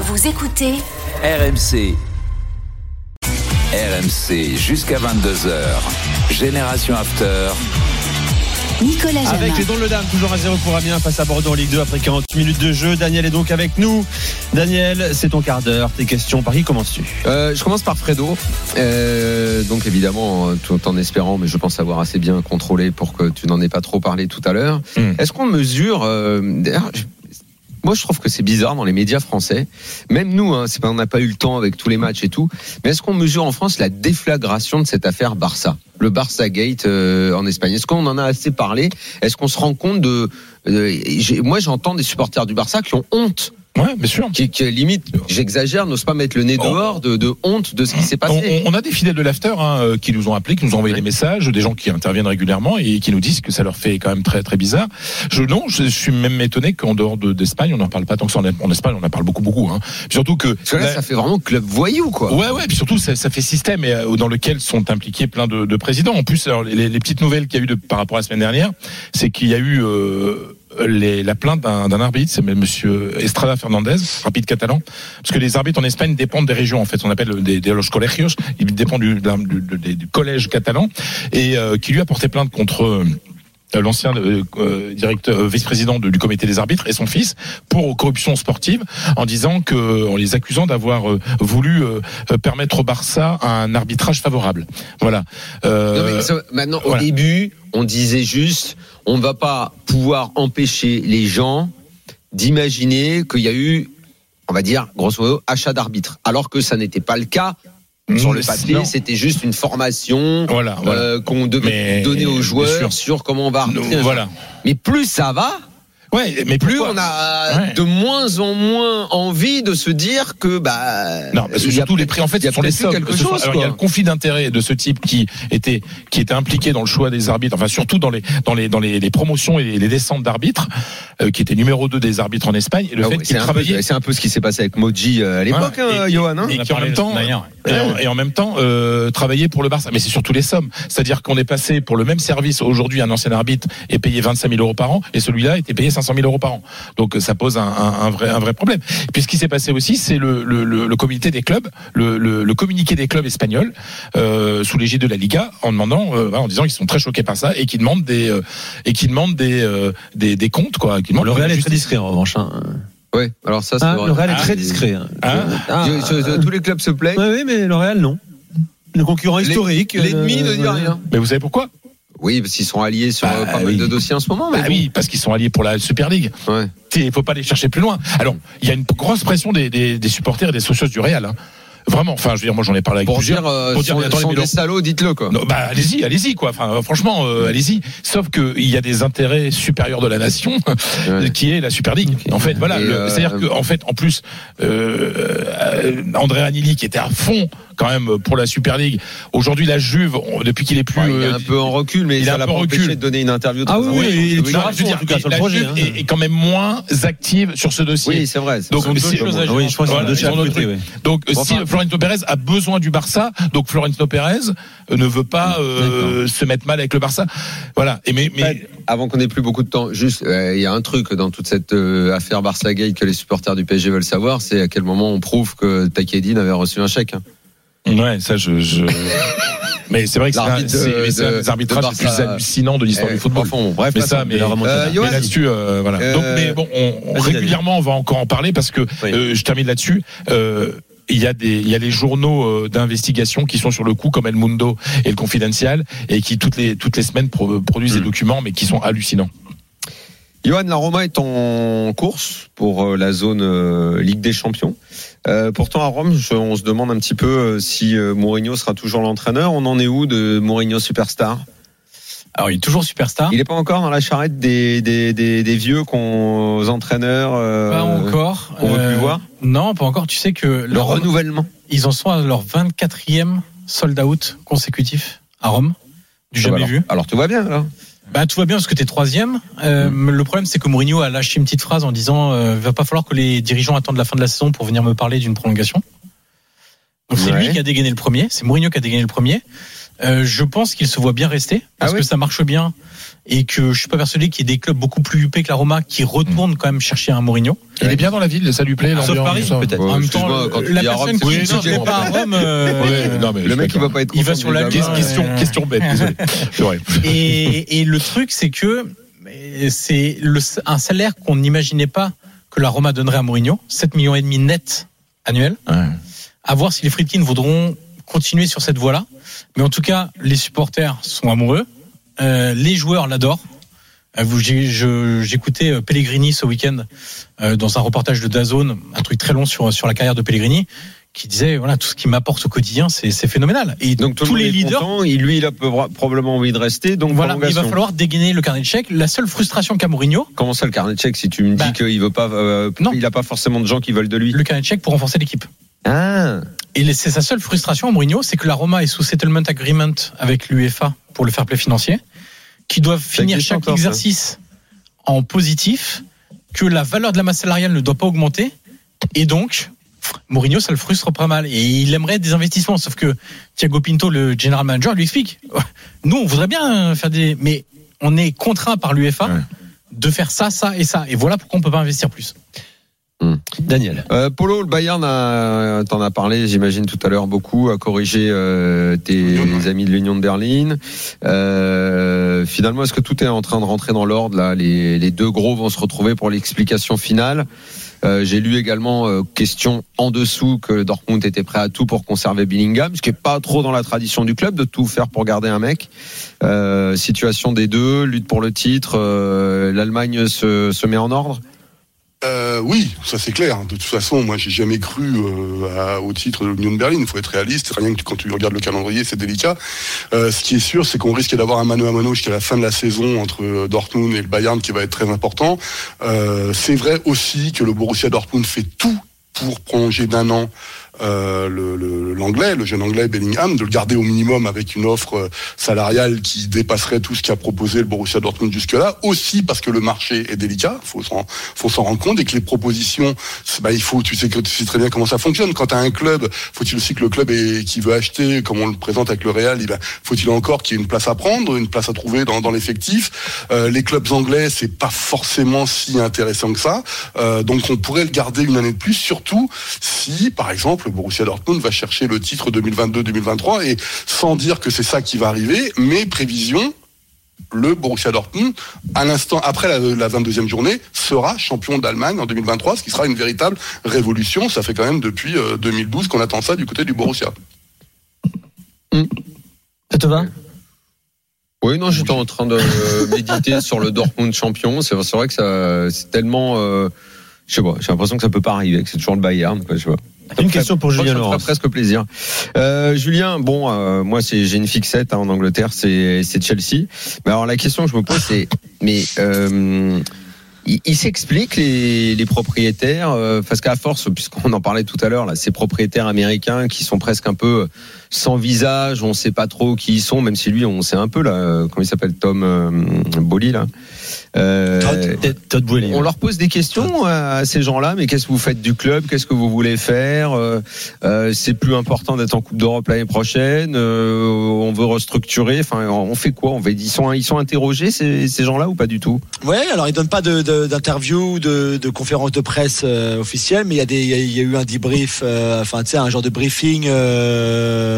Vous écoutez RMC. RMC jusqu'à 22h. Génération After. Nicolas Jamin. Avec les dons le dame, toujours à 0 pour Amiens face à Bordeaux en Ligue 2 après 40 minutes de jeu. Daniel est donc avec nous. Daniel, c'est ton quart d'heure. Tes questions, par qui commences-tu? Euh, je commence par Fredo. Euh, donc évidemment, tout en espérant, mais je pense avoir assez bien contrôlé pour que tu n'en aies pas trop parlé tout à l'heure. Hmm. Est-ce qu'on mesure euh, moi, je trouve que c'est bizarre dans les médias français. Même nous, hein, c'est pas, on n'a pas eu le temps avec tous les matchs et tout. Mais est-ce qu'on mesure en France la déflagration de cette affaire Barça, le Barça Gate euh, en Espagne Est-ce qu'on en a assez parlé? Est-ce qu'on se rend compte de euh, j'ai- Moi, j'entends des supporters du Barça qui ont honte, Ouais, bien sûr. qui, qui limite, j'exagère, n'osent pas mettre le nez Oh. dehors de, de honte de ce qui s'est On, passé. on- on a des fidèles de l'after hein, euh, qui nous ont appelés, qui nous ont envoyé Ouais. des messages, des gens qui interviennent régulièrement et qui nous disent que ça leur fait quand même très très bizarre. Je non, je suis même étonné qu'en dehors de- d'Espagne, on n'en parle pas tant que ça. En, Espagne, on en parle beaucoup beaucoup. Hein. Puis Surtout que Parce que là, la- ça fait vraiment club voyou, quoi. Ouais, ouais, puis surtout, ça, ça fait système et, euh, dans lequel sont impliqués plein de, de présidents. En plus, alors, les, les petites nouvelles qu'il y a eu de, par rapport à la semaine dernière, c'est qu'il y a eu euh, la plainte d'un arbitre, c'est Monsieur Estrada Fernandez, rapide catalan, parce que les arbitres en Espagne dépendent des régions, en fait, on appelle des, des los colegios, ils dépendent du, du- du collège catalan, et euh, qui lui a porté plainte contre... euh, l'ancien euh, euh, directeur vice-président de- du comité des arbitres et son fils pour corruption sportive en disant que en les accusant d'avoir euh, voulu euh, permettre au Barça un arbitrage favorable. Voilà. Non, mais ça- maintenant, voilà. au début, on disait juste, on ne va pas pouvoir empêcher les gens d'imaginer qu'il y a eu, on va dire, grosso modo, achat d'arbitre. Alors que ça n'était pas le cas. Sur le papier, c'était juste une formation Voilà, voilà. euh, qu'on devait Mais- donner aux joueurs sur comment on va voilà. Mais plus ça va, Ouais, mais plus pourquoi on a Ouais. de moins en moins envie de se dire que bah Non, parce que surtout les prix, en fait, il y a sont les sommes. quelque chose, alors, il y a le conflit d'intérêts de ce type qui était qui était impliqué dans le choix des arbitres, enfin surtout dans les dans les dans les, les promotions et les, les descentes d'arbitres, euh, qui était numéro 2 des arbitres en Espagne, et le Ah fait ouais, qu'il c'est un, peu- travaillait. c'est un peu ce qui s'est passé avec Moji euh, à l'époque, Voilà. hein, Et- Johan. hein et qui en même temps et en, et en même temps euh, travailler pour le Barça mais c'est surtout les sommes c'est-à-dire qu'on est passé pour le même service aujourd'hui un ancien arbitre est payé 25 000 euros par an et celui-là était payé 500 000 euros par an donc euh, ça pose un, un- un vrai un vrai problème et puis ce qui s'est passé aussi c'est le, le, le, le comité des clubs le, le, le communiqué des clubs espagnols euh, sous l'égide de la Liga en demandant euh, en disant qu'ils sont très choqués par ça et qui demandent des euh, et qui demandent des, euh, des des comptes quoi demandent Le Real est très justice. discret en revanche. hein. Ouais, alors ça, c'est Ah, vrai. le Real est Ah, très discret. hein. Ah. Ah. Je- je- je- tous les clubs se plaignent. Ouais, oui, mais le Real, non. Le concurrent historique. L'ennemi euh, ne dit rien. mais vous savez pourquoi? Oui, parce qu'ils sont alliés sur Bah, pas mal oui. de dossiers en ce moment. Mais bah oui parce qu'ils sont alliés pour la Super League bon. Ouais. Il faut pas aller chercher plus loin. Alors, il y a une grosse pression des, des, des supporters et des socios du Real. hein. Vraiment. Enfin, je veux dire, moi, j'en ai parlé avec Pour plusieurs. dire, euh, pour dire, sont, attendez, sont des salauds, dites-le quoi. Non, bah allez-y, allez-y quoi. Enfin, euh, franchement, euh, allez-y. Sauf que il y a des intérêts supérieurs de la nation, Ouais. qui est la Super League. En fait, voilà. Euh, C'est-à-dire que, en fait, en plus, euh, André Anili qui était à fond quand même pour la Super League. Aujourd'hui, la Juve, on- depuis qu'il est plus, Ouais, il est euh, un peu en recul, mais il ça un peu empêché recul. de donner une interview. Ah très oui, oui, à je veux dire, en tout cas, sur le la projet. Juve hein. est, est quand même moins active sur ce dossier. Oui, c'est vrai. Donc, deux si- choses à Ah Oui, je pense que Voilà, c'est deux ils ont choses à notre côté, truc. oui. Donc Bon, si enfin- Florentino Pérez a besoin du Barça, donc Florentino Pérez euh, ne veut pas euh, se mettre mal avec le Barça. Voilà. Et mais, mais Avant qu'on ait plus beaucoup de temps, juste, euh, il y a un truc dans toute cette euh, affaire Barça Gate que les supporters du PSG veulent savoir, c'est à quel moment on prouve que Takedine avait reçu un chèque. hein. Ouais, ça je. je... mais c'est vrai que c'est un, de- des arbitrages de les plus hallucinants de l'histoire Eh, du football. bon, bref, Mais ça, mais. Euh, mais là-dessus, euh, voilà. Euh, Donc, mais bon, on, régulièrement, on va encore en parler parce que Oui. euh, je termine là-dessus. Il y a des, il y a les journaux d'investigation qui sont sur le coup, comme El Mundo et le Confidential, et qui toutes les toutes les semaines pro- produisent Mm. des documents, mais qui sont hallucinants. Johan, la Roma est en course pour euh, la zone euh, Ligue des Champions. Euh, pourtant, à Rome, je- on se demande un petit peu si Mourinho sera toujours l'entraîneur. On en est où de Mourinho superstar? Alors il est toujours superstar. Il est pas encore dans la charrette des, des, des, des vieux qu'on, aux entraîneurs. euh, Pas encore. qu'on veut Euh, plus voir? Non, pas encore. Tu sais que Le leur- renouvellement. ils en sont à leur 24e sold out consécutif à Rome. Du jamais alors, vu. alors tout va bien alors. Bah tout va bien parce que t'es troisième. Euh, Mm. Le problème c'est que Mourinho a lâché une petite phrase en disant euh, va pas falloir que les dirigeants attendent la fin de la saison pour venir me parler d'une prolongation. Donc c'est Ouais. lui qui a dégainé le premier. C'est Mourinho qui a dégainé le premier. Euh, je pense qu'il se voit bien rester parce Ah que ça marche bien et que je suis pas persuadé qu'il y ait des clubs beaucoup plus huppés que la Roma qui retournent quand même chercher un Mourinho. Il est bien dans la ville, ça lui plaît. Sauf Paris, peut-être. Ouais, en même temps, quand la Rome, personne c'est qui ne pas à Rome, euh, Ouais, non, mais je Le mec il va pas être Il va sur la. Question, bête, désolé. Vrai. et, et le truc, c'est que mais c'est un salaire qu'on n'imaginait pas que la Roma donnerait à Mourinho, 7 millions et demi net annuels. À voir si les Friedkin voudront continuer sur cette voie-là. Mais en tout cas, les supporters sont amoureux. Euh, les joueurs l'adorent. Euh, J'écoutais euh, Pellegrini ce week-end euh, dans un reportage de Dazone, un truc très long sur, sur la carrière de Pellegrini, qui disait voilà tout ce qui m'apporte au quotidien, c'est phénoménal. Et Donc tous les leaders content, lui il a peu- probablement envie de rester donc voilà, il va falloir dégainer le carnet de chèques. La seule frustration qu'a Mourinho, Comment ça le carnet de chèque si tu me dis Bah, qu'il veut pas euh, non. il a pas forcément de gens qui veulent de lui? le carnet de chèques pour renforcer l'équipe. Ah. Et c'est sa seule frustration, Mourinho, c'est que la Roma est sous settlement agreement avec l'UEFA pour le fair play financier, qui doivent finir chaque encore, ça. exercice en positif, que la valeur de la masse salariale ne doit pas augmenter, et donc Mourinho, ça le frustre pas mal, et il aimerait des investissements, sauf que Thiago Pinto, le general manager, lui explique, nous on voudrait bien faire des, mais on est contraint par l'UEFA Ouais. de faire ça, ça et ça, et voilà pourquoi on peut pas investir plus. Daniel. Euh, Polo, le Bayern, a- t'en as parlé, j'imagine tout à l'heure beaucoup, a corrigé euh, tes amis de l'Union de Berlin. Euh, finalement, est-ce que tout est en train de rentrer dans l'ordre là? Les, les deux gros vont se retrouver pour l'explication finale. Euh, J'ai lu également euh, question en dessous que Dortmund était prêt à tout pour conserver Billingham, ce qui est pas trop dans la tradition du club de tout faire pour garder un mec. Euh, situation des deux, lutte pour le titre, euh, l'Allemagne se, se met en ordre. Euh, oui, ça c'est clair. De toute façon, moi j'ai jamais cru euh, au titre de l'Union de Berlin. Il faut être réaliste. Rien que quand tu regardes le calendrier, c'est délicat. Euh, ce qui est sûr, c'est qu'on risque d'avoir un mano à mano jusqu'à la fin de la saison entre Dortmund et le Bayern qui va être très important. Euh, c'est vrai aussi que le Borussia Dortmund fait tout pour prolonger d'un an euh, le- le- l'anglais, le, jeune anglais Bellingham, de le garder au minimum avec une offre euh, salariale qui dépasserait tout ce qu'a proposé le Borussia Dortmund jusque-là. Aussi parce que le marché est délicat, faut s'en faut s'en rendre compte et que les propositions, bah, il faut, tu sais tu sais très bien comment ça fonctionne. Quand tu as un club, faut-il aussi que le club est, qui veut acheter, comme on le présente avec le Real, eh ben, faut-il encore qu'il y ait une place à prendre, une place à trouver dans, dans l'effectif? Euh, les clubs anglais, c'est pas forcément si intéressant que ça. Euh, donc on pourrait le garder une année de plus, surtout si, par exemple, le Borussia Dortmund va chercher le titre 2022-2023 et sans dire que c'est ça qui va arriver, mes prévisions, le Borussia Dortmund, à l'instant après la, la 22e journée, sera champion d'Allemagne en 2023, ce qui sera une véritable révolution. Ça fait quand même depuis euh, 2012 qu'on attend ça du côté du Borussia. Ça te va Oui, non, j'étais en train de euh, méditer sur le Dortmund champion. C'est c'est vrai que ça, c'est tellement, euh, je sais pas, j'ai l'impression que ça peut pas arriver, que c'est toujours le Bayern. Quoi, je sais pas. Une question pour Julien ça Laurence. presque plaisir. Euh, Julien, bon, euh, moi, c'est j'ai une fixette hein, en Angleterre, c'est Chelsea. Mais alors la question que je me pose, c'est, mais euh, il, il s'explique les, les propriétaires, euh, parce qu'à force, puisqu'on en parlait tout à l'heure, là, ces propriétaires américains qui sont presque un peu sans visage, on sait pas trop qui ils sont, même si lui, on sait un peu là, euh, comment il s'appelle, Tom euh, Bolly là. Euh, Todd- Todd Boehly. on leur pose des questions à ces gens-là, mais qu'est-ce que vous faites du club? Qu'est-ce que vous voulez faire? Euh, euh, C'est plus important d'être en Coupe d'Europe l'année prochaine. euh, on veut restructurer. Enfin, on fait quoi? On fait, ils sont ils sont interrogés ces, ces gens-là ou pas du tout? Ouais, alors ils donnent pas de- de- d'interview, de, de, conférence de presse euh, officielle, mais il y a des, il y a- il y a eu un debrief, euh, enfin tu sais, un genre de briefing euh, euh,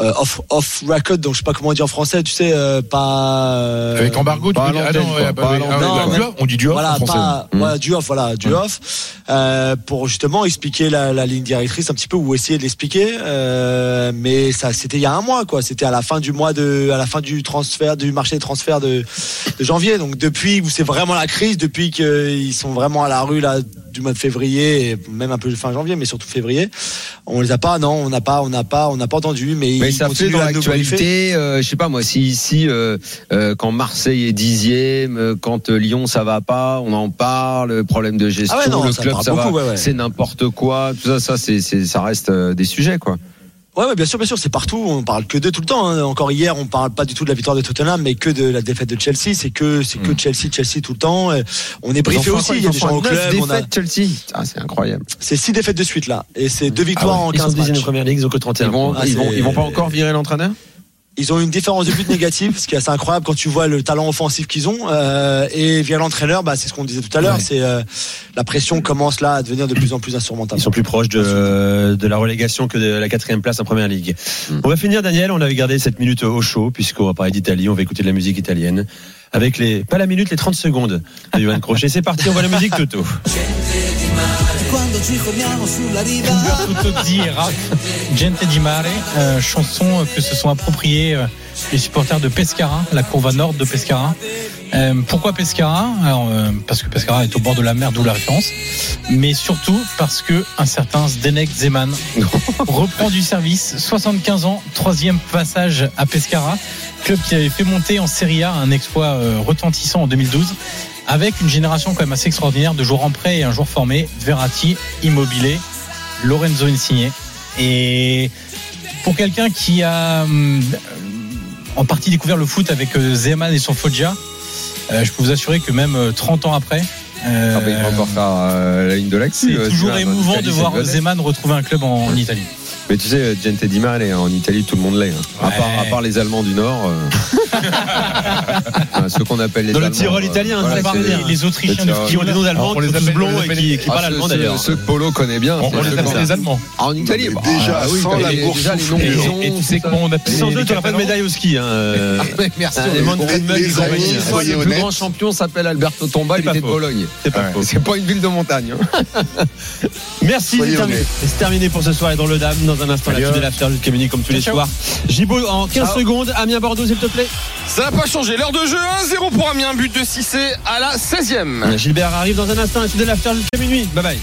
off off record, donc je sais pas comment on dit en français, tu sais, euh, pas euh, Avec embargo, tu pas Ah non, quoi, pas du off, on dit du off voilà, en français. pas, Mm. voilà, du off, voilà, du off, euh, pour justement expliquer la, la ligne directrice un petit peu ou essayer de l'expliquer. Euh, mais ça, c'était il y a un mois, quoi. C'était à la fin du mois de, à la fin du transfert, du marché des transferts de, de janvier. Donc depuis où c'est vraiment la crise, depuis qu'ils sont vraiment à la rue là du mois de février, et même un peu fin janvier, mais surtout février. On les a pas, non, on n'a pas, on n'a pas, on n'a pas entendu, mais, Mais ils ça fait dans l'actualité, euh, je sais pas moi, si ici, euh, euh, quand Marseille est dixième, euh, quand Lyon ça va pas, on en parle, le problème de gestion, Ah ouais, non, le ça club ça beaucoup, va, ouais, ouais. c'est n'importe quoi, tout ça, ça, c'est, c'est- ça reste des sujets quoi. Ouais, ouais, bien sûr, bien sûr, c'est partout. On parle que d'eux tout le temps. hein. Encore hier, on parle pas du tout de la victoire de Tottenham, mais que de la défaite de Chelsea. C'est que, c'est que Chelsea, Chelsea tout le temps. Et On est briefé Ils en aussi. Il y a Ils des en gens au neuf club. On a, défaites, Chelsea, ah, c'est incroyable. c'est six défaites de suite là, et c'est deux victoires en Ils sont 15 dixième de matchs. première ligue, ils ont que 31 Ils vont. Ah, ils vont, ils vont pas encore virer l'entraîneur? Ils ont une différence de but négative, ce qui est assez incroyable quand tu vois le talent offensif qu'ils ont. Euh, et via l'entraîneur, bah, c'est ce qu'on disait tout à l'heure. Ouais. C'est euh, la pression commence là à devenir de plus en plus insurmontable. Ils sont plus proches de, de la relégation que de la quatrième place en première ligue. Mm. On va finir, Daniel. On avait gardé cette minute au chaud, puisqu'on va parler d'Italie. On va écouter de la musique italienne. Avec les, pas la minute, les 30 secondes de Johan Crochet. C'est parti, on voit la musique, Toto. Tutto Zira, Gente di Mare, euh, chanson que se sont appropriés euh, les supporters de Pescara, la courbe nord de Pescara. Euh, pourquoi Pescara? Alors, euh, Parce que Pescara est au bord de la mer, d'où la référence. Mais surtout parce que un certain Zdenek Zeman reprend du service. 75 ans, troisième passage à Pescara, club qui avait fait monter en Serie A un exploit euh, retentissant en 2012 avec une génération quand même assez extraordinaire de joueurs en prêt et un joueur formé, Verratti, Immobilier, Lorenzo Insigne. Et pour quelqu'un qui a hum, en partie découvert le foot avec euh, Zeman et son Foggia, euh, je peux vous assurer que même euh, 30 ans après, euh, Ah bah, il va encore faire euh, la ligne de l'axe. c'est toujours émouvant de voir Zeman retrouver un club en, en Italie. Mais tu sais, Gente Di Mare, en Italie, tout le monde l'est. hein. À, Ouais. part, à part les Allemands du Nord. euh, enfin, ceux qu'on appelle les Dans le Allemands, Tyrol euh, italien, voilà, bien. Les, les Autrichiens Le. Qui ont des noms d'allemands, les qui sont blonds et qui, qui Ah, parlent allemand ceux- d'ailleurs. Ceux que Polo connaît bien. On, on les appelle les Allemands. Ah, en Italie, bah, déjà, ah oui, sans la les- bourse Et, tu sais comment on appelle Sans eux, tu n'auras pas de médaille au ski. Hein. euh, Merci. Ah, Le plus grand champion s'appelle Alberto Tomba, il pas était de. Bologne. C'est pas une ville de montagne. hein. Merci. C'est terminé pour ce soir et dans le Dame. Dans un instant, la Salut. suite de l'after jusqu'à minuit comme tous les Ciao, soirs. Gibo en 15 Ciao. secondes. Amiens Bordeaux, s'il te plaît. Ça n'a pas changé. L'heure de jeu 1-0 pour Amiens. But de Cissé à la 16e. Gilbert arrive dans un instant. La suite de l'after jusqu'à minuit. Bye bye.